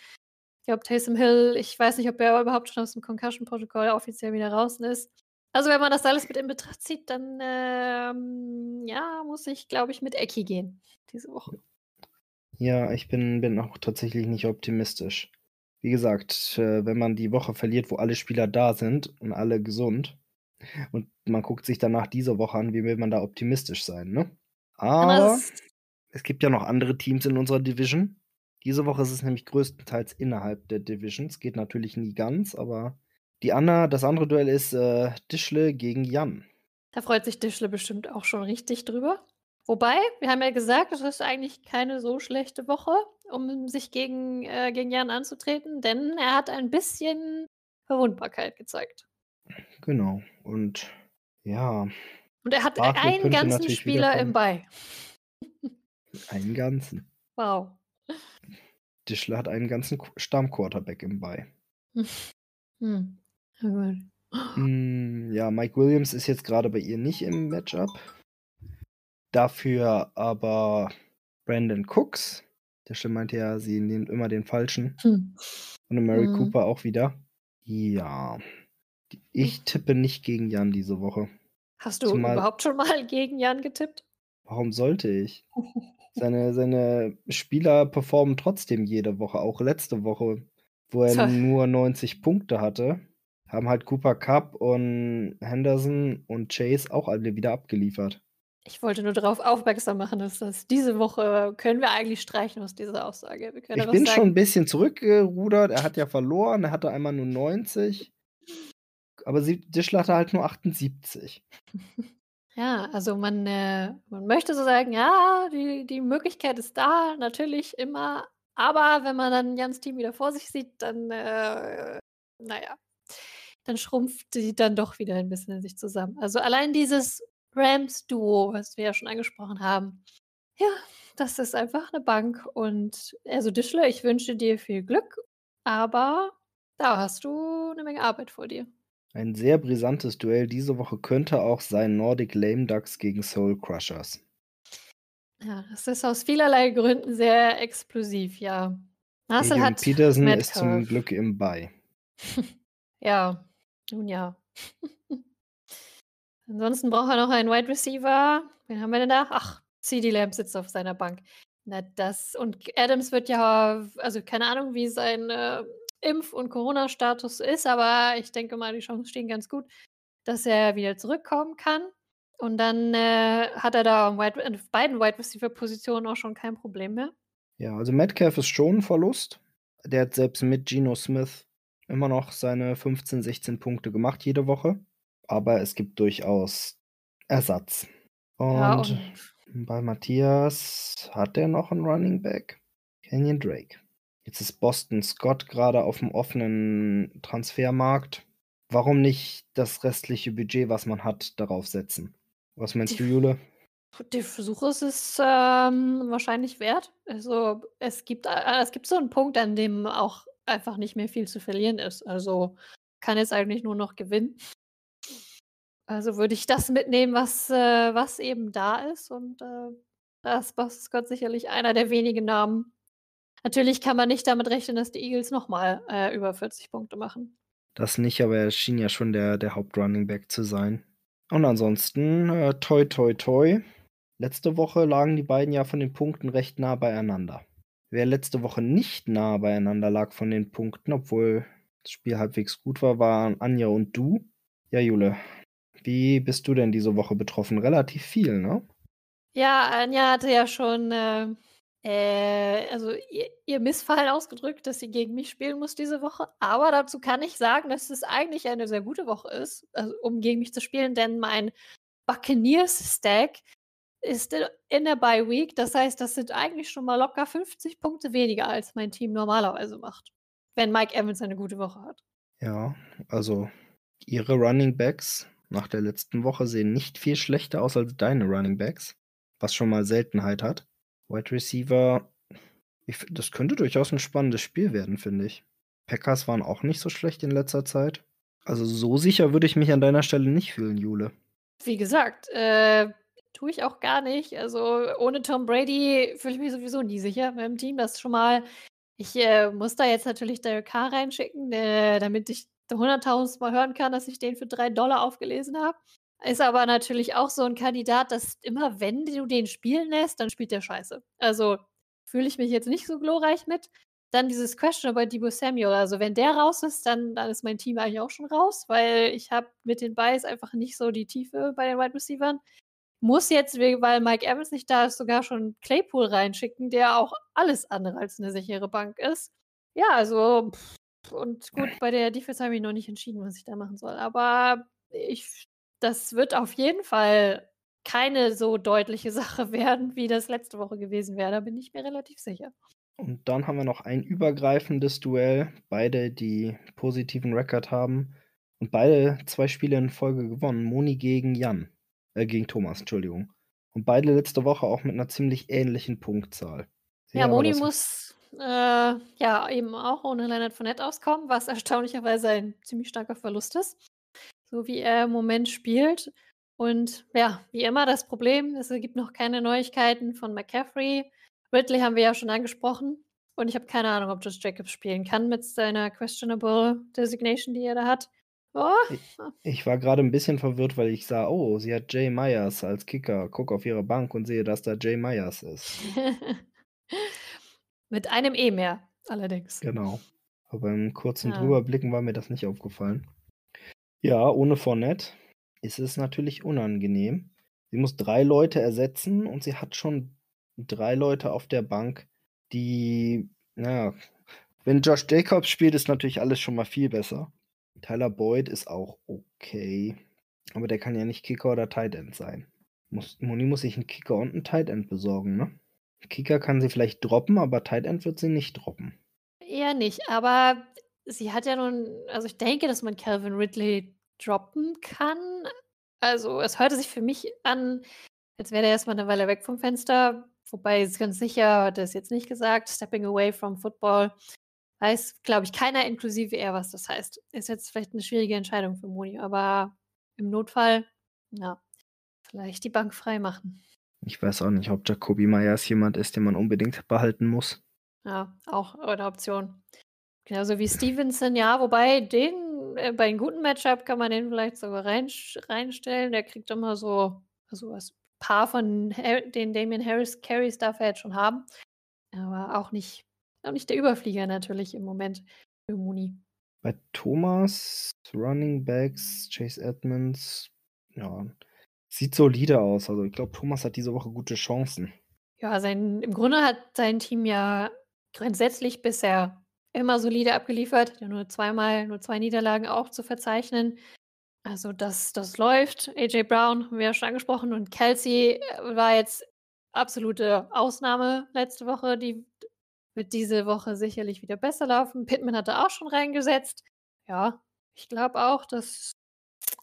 Ich glaube, Taysom Hill, ich weiß nicht, ob er überhaupt schon aus dem Concussion-Protokoll offiziell wieder draußen ist. Also, wenn man das alles mit in Betracht zieht, dann ähm, ja, muss ich, glaube ich, mit Ecki gehen diese Woche. Ja, ich bin, bin auch tatsächlich nicht optimistisch wie gesagt, äh, wenn man die Woche verliert, wo alle Spieler da sind und alle gesund und man guckt sich danach diese Woche an, wie will man da optimistisch sein, ne? Aber es gibt ja noch andere Teams in unserer Division. Diese Woche ist es nämlich größtenteils innerhalb der Divisions. Geht natürlich nie ganz, aber die Anna, das andere Duell ist äh, Dischle gegen Jan. Da freut sich Dischle bestimmt auch schon richtig drüber. Wobei, wir haben ja gesagt, es ist eigentlich keine so schlechte Woche, um sich gegen, äh, gegen Jan anzutreten, denn er hat ein bisschen Verwundbarkeit gezeigt. Genau. Und ja. Und er hat Bartley einen ganzen Spieler im Bei. (laughs) Einen ganzen. Wow. Dischler hat einen ganzen Stammquarterback im Bei. (laughs) Hm. Hm, ja, Mike Williams ist jetzt gerade bei ihr nicht im Matchup. Dafür aber Brandon Cooks. Der Stimme meinte ja, sie nimmt immer den falschen. Hm. Und Mary hm. Cooper auch wieder. Ja. Ich tippe nicht gegen Jan diese Woche. Hast du Zumal, überhaupt schon mal (laughs) gegen Jan getippt? Warum sollte ich? (laughs) Seine, seine Spieler performen trotzdem jede Woche, auch letzte Woche, wo er Sorry. nur 90 Punkte hatte, haben halt Cooper Cup und Henderson und Chase auch alle wieder abgeliefert. Ich wollte nur darauf aufmerksam machen, dass das diese Woche können wir eigentlich streichen aus dieser Aussage. ich bin sagen. schon ein bisschen zurückgerudert. Er hat ja verloren. Er hatte einmal nur 90. Aber sie, Dischler hatte halt nur 78. (laughs) Ja, also man, äh, man möchte so sagen, ja, die, die Möglichkeit ist da, natürlich immer. Aber wenn man dann Jans Team wieder vor sich sieht, dann, äh, naja, dann schrumpft sie dann doch wieder ein bisschen in sich zusammen. Also allein dieses Rams-Duo, was wir ja schon angesprochen haben. Ja, das ist einfach eine Bank. Und also Dischler, ich wünsche dir viel Glück, aber da hast du eine Menge Arbeit vor dir. Ein sehr brisantes Duell diese Woche könnte auch sein Nordic Lame Ducks gegen Soul Crushers. Ja, das ist aus vielerlei Gründen sehr explosiv, ja. Hassel hat Peterson Metcalf. ist zum Glück im Bei. (laughs) ja, nun ja. (laughs) Ansonsten braucht er noch einen Wide Receiver. Wen haben wir denn da? Ach, CD Lamb sitzt auf seiner Bank. Na, das. Und Adams wird ja, also keine Ahnung, wie sein äh, Impf- und Corona-Status ist, aber ich denke mal, die Chancen stehen ganz gut, dass er wieder zurückkommen kann. Und dann äh, hat er da Wide, auf beiden Wide Receiver-Positionen auch schon kein Problem mehr. Ja, also Metcalf ist schon ein Verlust. Der hat selbst mit Geno Smith immer noch seine 15, 16 Punkte gemacht jede Woche aber es gibt durchaus Ersatz. Und, ja, und bei Matthias hat er noch einen Running Back. Kenyon Drake. Jetzt ist Boston Scott gerade auf dem offenen Transfermarkt. Warum nicht das restliche Budget, was man hat, darauf setzen? Was meinst die, du, Jule? Der Versuch ist es ähm, wahrscheinlich wert. Also es gibt, äh, es gibt so einen Punkt, an dem auch einfach nicht mehr viel zu verlieren ist. Also kann jetzt eigentlich nur noch gewinnen. Also würde ich das mitnehmen, was, äh, was eben da ist. Und äh, da ist Boston sicherlich einer der wenigen Namen. Natürlich kann man nicht damit rechnen, dass die Eagles nochmal äh, über 40 Punkte machen. Das nicht, aber er schien ja schon der, der Hauptrunning Back zu sein. Und ansonsten, äh, toi, toi, toi. Letzte Woche lagen die beiden ja von den Punkten recht nah beieinander. Wer letzte Woche nicht nah beieinander lag von den Punkten, obwohl das Spiel halbwegs gut war, waren Anja und du. Ja, Jule, wie bist du denn diese Woche betroffen? Relativ viel, ne? Ja, Anja hatte ja schon äh, äh, also ihr, ihr, Missfallen ausgedrückt, dass sie gegen mich spielen muss diese Woche. Aber dazu kann ich sagen, dass es eigentlich eine sehr gute Woche ist, also, um gegen mich zu spielen, denn mein Buccaneers-Stack ist in der Bye Week. Das heißt, das sind eigentlich schon mal locker 50 Punkte weniger, als mein Team normalerweise macht. Wenn Mike Evans eine gute Woche hat. Ja, also ihre Running Backs nach der letzten Woche sehen nicht viel schlechter aus als deine Running Backs, was schon mal Seltenheit hat. Wide Receiver, ich, das könnte durchaus ein spannendes Spiel werden, finde ich. Packers waren auch nicht so schlecht in letzter Zeit. Also so sicher würde ich mich an deiner Stelle nicht fühlen, Jule. Wie gesagt, äh, tue ich auch gar nicht. Also ohne Tom Brady fühle ich mich sowieso nie sicher mit dem Team. Das schon mal. Ich äh, muss da jetzt natürlich Derek Carr reinschicken, äh, damit ich 100.000 Mal hören kann, dass ich den für drei Dollar aufgelesen habe. Ist aber natürlich auch so ein Kandidat, dass immer, wenn du den spielen lässt, dann spielt der scheiße. Also fühle ich mich jetzt nicht so glorreich mit. Dann dieses Question bei Debo Samuel. Also wenn der raus ist, dann, dann ist mein Team eigentlich auch schon raus, weil ich habe mit den Buys einfach nicht so die Tiefe bei den Wide Receivers. Muss jetzt, weil Mike Evans nicht da ist, sogar schon Claypool reinschicken, der auch alles andere als eine sichere Bank ist. Ja, also pff, und gut, bei der Defense habe ich noch nicht entschieden, was ich da machen soll. Aber ich, das wird auf jeden Fall keine so deutliche (laughs) Sache werden, wie das letzte Woche gewesen wäre. Da bin ich mir relativ sicher. Und dann haben wir noch ein übergreifendes Duell. Beide, die positiven Rekord haben. Und beide zwei Spiele in Folge gewonnen. Moni gegen Jan. Äh, gegen Thomas, Entschuldigung. Und beide letzte Woche auch mit einer ziemlich ähnlichen Punktzahl. Ja, Moni muss äh, ja eben auch ohne Leonard Fournette auskommen, was (laughs) erstaunlicherweise ein ziemlich starker Verlust ist. So wie er im Moment spielt. Und ja, wie immer das Problem, es gibt noch keine Neuigkeiten von McCaffrey. Ridley haben wir ja schon angesprochen. Und ich habe keine Ahnung, ob Josh Jacobs spielen kann mit seiner questionable Designation, die er da hat. Oh. Ich, ich, war gerade ein bisschen verwirrt, weil ich sah, oh, sie hat Jay Myers als Kicker. Guck auf ihre Bank und sehe, dass da Jay Myers ist. (laughs) mit einem E mehr, allerdings. Genau. Aber beim kurzen ja. Drüberblicken war mir das nicht aufgefallen. Ja, ohne Fournette ist es natürlich unangenehm. Sie muss drei Leute ersetzen und sie hat schon drei Leute auf der Bank, die, naja, wenn Josh Jacobs spielt, ist natürlich alles schon mal viel besser. Tyler Boyd ist auch okay, aber der kann ja nicht Kicker oder Tight End sein. Muss, Moni muss sich einen Kicker und einen Tight End besorgen, ne? Kicker kann sie vielleicht droppen, aber Tight End wird sie nicht droppen. Eher nicht, aber sie hat ja nun, also ich denke, dass man Calvin Ridley droppen kann. Also es hörte sich für mich an, als wäre er erstmal eine Weile weg vom Fenster. Wobei, ist ganz sicher, hat er es jetzt nicht gesagt. Stepping away from football. Weiß, glaube ich, keiner, inklusive er, was das heißt. Ist jetzt vielleicht eine schwierige Entscheidung für Moni, aber im Notfall, ja, vielleicht die Bank frei machen. Ich weiß auch nicht, ob Jacoby Myers jemand ist, den man unbedingt behalten muss. Ja, auch eine Option. Genauso wie Stevenson, ja, wobei den, äh, bei einem guten Matchup kann man den vielleicht sogar rein, reinstellen. Der kriegt immer so, also was paar von den Damien Harris Carries darf er jetzt schon haben. Aber auch nicht, auch nicht der Überflieger natürlich im Moment für Mooney. Bei Thomas, Running Backs, Chase Edmonds, ja, sieht solide aus. Also ich glaube, Thomas hat diese Woche gute Chancen. Ja, sein, im Grunde hat sein Team ja grundsätzlich bisher immer solide abgeliefert. Ja, nur zweimal, nur zwei Niederlagen auch zu verzeichnen. Also das das läuft. AJ Brown haben wir ja schon angesprochen und Kelsey äh, war jetzt absolute Ausnahme letzte Woche. Die wird diese Woche sicherlich wieder besser laufen. Pittman hat er auch schon reingesetzt. Ja, ich glaube auch, dass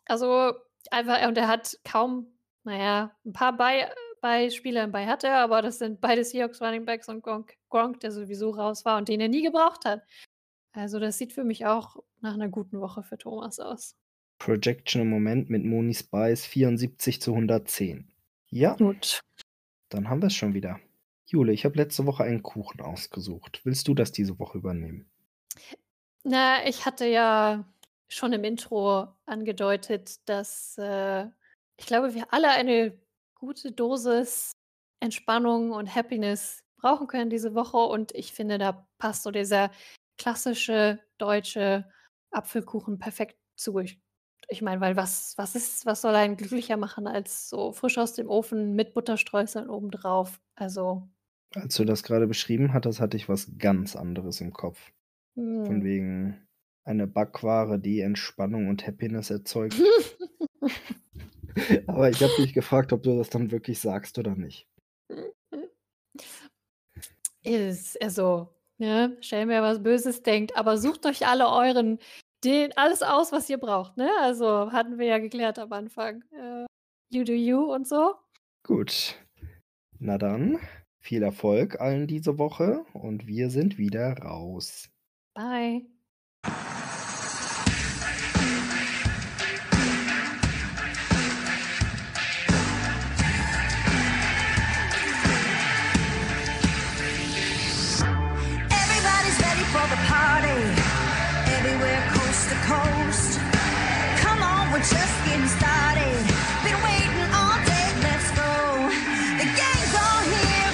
also einfach und er hat kaum, naja, ein paar bei bei Spielern bei hat er, aber das sind beide Seahawks Running Backs und Gronk, Gronk, der sowieso raus war und den er nie gebraucht hat. Also das sieht für mich auch nach einer guten Woche für Thomas aus. Projection im Moment mit Moni Spice 74 zu 110. Ja. Gut. Dann haben wir es schon wieder. Jule, ich habe letzte Woche einen Kuchen ausgesucht. Willst du das diese Woche übernehmen? Na, ich hatte ja schon im Intro angedeutet, dass äh, ich glaube, wir alle eine gute Dosis Entspannung und Happiness brauchen können diese Woche. Und ich finde, da passt so dieser klassische deutsche Apfelkuchen perfekt zu. Ich ich meine, weil was was ist was soll einen glücklicher machen als so frisch aus dem Ofen mit Butterstreuseln obendrauf? Also Als du das gerade beschrieben hattest, hatte ich was ganz anderes im Kopf. Von hm. wegen eine Backware, die Entspannung und Happiness erzeugt. (laughs) Aber ich habe dich gefragt, ob du das dann wirklich sagst oder nicht. Ist also, ne, stellen wir was Böses denkt, aber sucht euch alle euren den alles aus, was ihr braucht, ne? Also, hatten wir ja geklärt am Anfang. Äh, you do you und so. Gut. Na dann, viel Erfolg allen diese Woche und wir sind wieder raus. Bye.